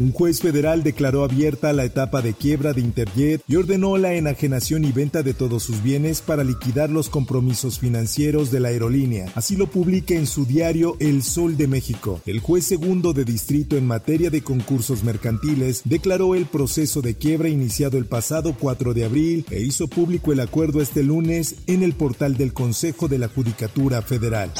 Un juez federal declaró abierta la etapa de quiebra de Interjet y ordenó la enajenación y venta de todos sus bienes para liquidar los compromisos financieros de la aerolínea. Así lo publica en su diario El Sol de México. El juez segundo de distrito en materia de concursos mercantiles declaró el proceso de quiebra iniciado el pasado 4 de abril e hizo público el acuerdo este lunes en el portal del Consejo de la Judicatura Federal.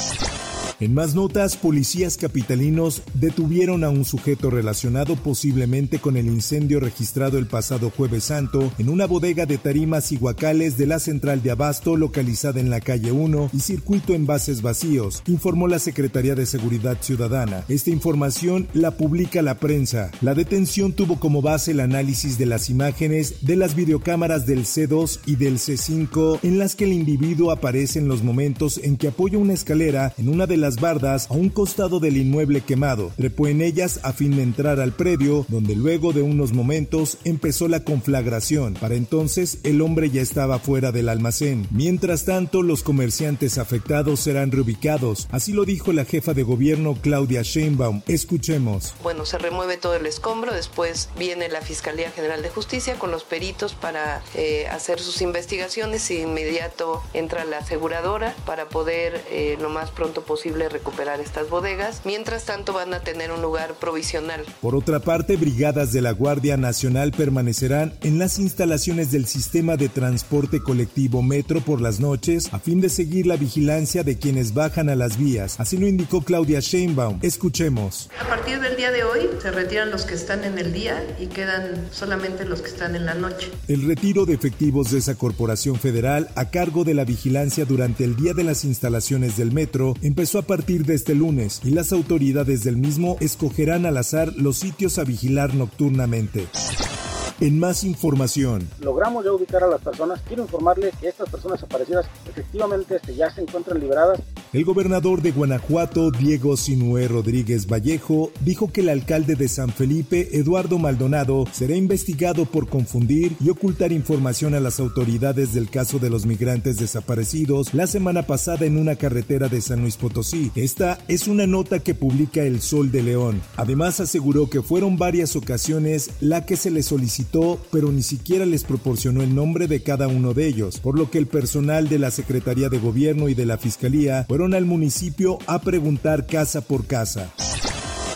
En más notas, policías capitalinos detuvieron a un sujeto relacionado posiblemente con el incendio registrado el pasado jueves santo en una bodega de tarimas y guacales de la central de abasto localizada en la calle 1 y circuito en bases vacíos, informó la Secretaría de Seguridad Ciudadana. Esta información la publica la prensa. La detención tuvo como base el análisis de las imágenes de las videocámaras del C2 y del C5 en las que el individuo aparece en los momentos en que apoya una escalera en una de las bardas a un costado del inmueble quemado. Trepó en ellas a fin de entrar al predio, donde luego de unos momentos empezó la conflagración. Para entonces el hombre ya estaba fuera del almacén. Mientras tanto, los comerciantes afectados serán reubicados. Así lo dijo la jefa de gobierno Claudia Sheinbaum. Escuchemos. Bueno, se remueve todo el escombro, después viene la Fiscalía General de Justicia con los peritos para eh, hacer sus investigaciones y inmediato entra la aseguradora para poder eh, lo más pronto posible recuperar estas bodegas. Mientras tanto van a tener un lugar provisional. Por otra parte, brigadas de la Guardia Nacional permanecerán en las instalaciones del sistema de transporte colectivo Metro por las noches a fin de seguir la vigilancia de quienes bajan a las vías. Así lo indicó Claudia Sheinbaum. Escuchemos. A partir del día de hoy se retiran los que están en el día y quedan solamente los que están en la noche. El retiro de efectivos de esa corporación federal a cargo de la vigilancia durante el día de las instalaciones del metro empezó a partir de este lunes y las autoridades del mismo escogerán al azar los sitios a vigilar nocturnamente. En más información. Logramos ya ubicar a las personas. Quiero informarle que estas personas aparecidas efectivamente este, ya se encuentran liberadas el gobernador de Guanajuato, Diego Sinué Rodríguez Vallejo, dijo que el alcalde de San Felipe, Eduardo Maldonado, será investigado por confundir y ocultar información a las autoridades del caso de los migrantes desaparecidos la semana pasada en una carretera de San Luis Potosí. Esta es una nota que publica El Sol de León. Además aseguró que fueron varias ocasiones la que se les solicitó, pero ni siquiera les proporcionó el nombre de cada uno de ellos, por lo que el personal de la Secretaría de Gobierno y de la Fiscalía al municipio a preguntar casa por casa.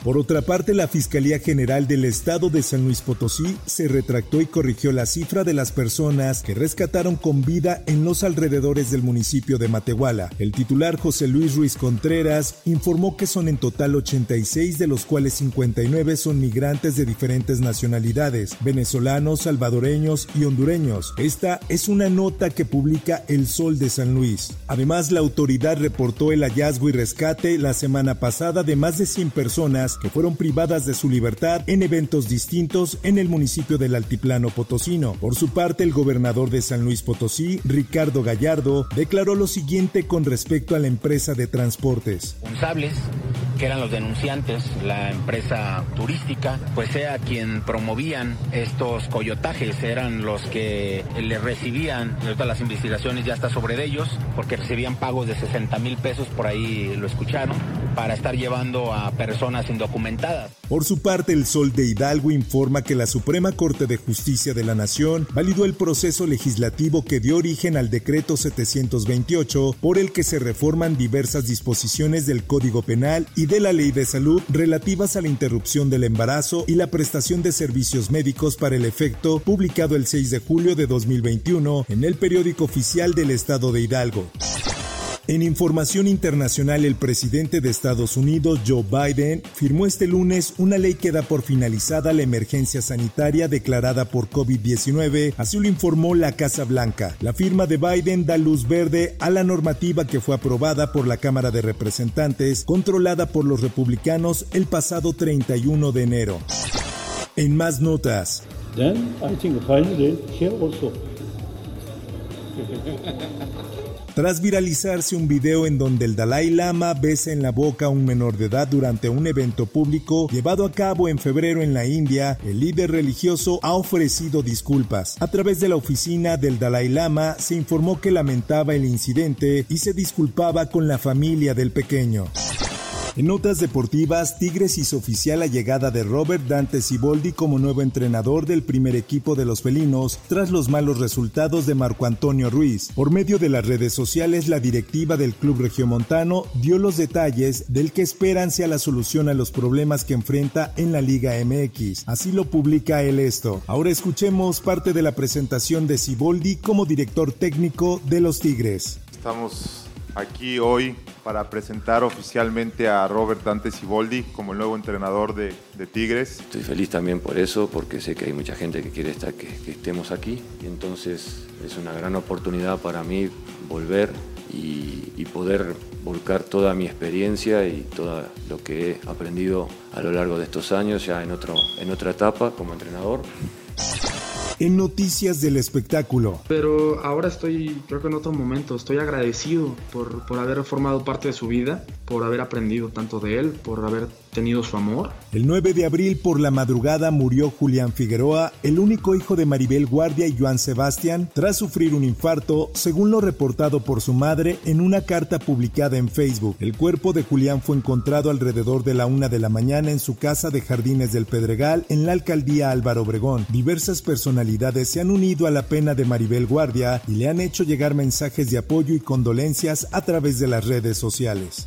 Por otra parte, la Fiscalía General del Estado de San Luis Potosí se retractó y corrigió la cifra de las personas que rescataron con vida en los alrededores del municipio de Matehuala. El titular José Luis Ruiz Contreras informó que son en total 86, de los cuales 59 son migrantes de diferentes nacionalidades, venezolanos, salvadoreños y hondureños. Esta es una nota que publica El Sol de San Luis. Además, la autoridad reportó el hallazgo y rescate la semana pasada de más de 100 personas que fueron privadas de su libertad en eventos distintos en el municipio del Altiplano Potosino. Por su parte, el gobernador de San Luis Potosí, Ricardo Gallardo, declaró lo siguiente con respecto a la empresa de transportes. Responsables que eran los denunciantes, la empresa turística, pues sea quien promovían estos coyotajes, eran los que le recibían, ahorita las investigaciones ya está sobre ellos, porque recibían pagos de 60 mil pesos, por ahí lo escucharon, para estar llevando a personas indocumentadas. Por su parte, el Sol de Hidalgo informa que la Suprema Corte de Justicia de la Nación validó el proceso legislativo que dio origen al decreto 728 por el que se reforman diversas disposiciones del Código Penal y de la Ley de Salud relativas a la interrupción del embarazo y la prestación de servicios médicos para el efecto, publicado el 6 de julio de 2021 en el periódico oficial del Estado de Hidalgo. En información internacional, el presidente de Estados Unidos, Joe Biden, firmó este lunes una ley que da por finalizada la emergencia sanitaria declarada por COVID-19, así lo informó la Casa Blanca. La firma de Biden da luz verde a la normativa que fue aprobada por la Cámara de Representantes, controlada por los republicanos el pasado 31 de enero. En más notas. Tras viralizarse un video en donde el Dalai Lama besa en la boca a un menor de edad durante un evento público llevado a cabo en febrero en la India, el líder religioso ha ofrecido disculpas. A través de la oficina del Dalai Lama se informó que lamentaba el incidente y se disculpaba con la familia del pequeño. En notas deportivas, Tigres hizo oficial la llegada de Robert Dante Siboldi como nuevo entrenador del primer equipo de los felinos tras los malos resultados de Marco Antonio Ruiz. Por medio de las redes sociales, la directiva del club regiomontano dio los detalles del que esperan sea la solución a los problemas que enfrenta en la Liga MX. Así lo publica el esto. Ahora escuchemos parte de la presentación de Siboldi como director técnico de los Tigres. Estamos aquí hoy para presentar oficialmente a Robert Dante Siboldi como el nuevo entrenador de, Tigres. Estoy feliz también por eso, porque sé que hay mucha gente que quiere estar, que, estemos aquí, y entonces es una gran oportunidad para mí volver y, poder volcar toda mi experiencia y todo lo que he aprendido a lo largo de estos años, ya en, otro, en otra etapa como entrenador en Noticias del Espectáculo. Pero ahora estoy, creo que en otro momento, estoy agradecido por, por haber formado parte de su vida, por haber aprendido tanto de él, por haber El 9 de abril por la madrugada murió Julián Figueroa, el único hijo de Maribel Guardia y Joan Sebastián, tras sufrir un infarto, según lo reportado por su madre en una carta publicada en Facebook. El cuerpo de Julián fue encontrado alrededor de la una de la mañana en su casa de Jardines del Pedregal, en la alcaldía Álvaro Obregón. Diversas personalidades se han unido a la pena de Maribel Guardia y le han hecho llegar mensajes de apoyo y condolencias a través de las redes sociales.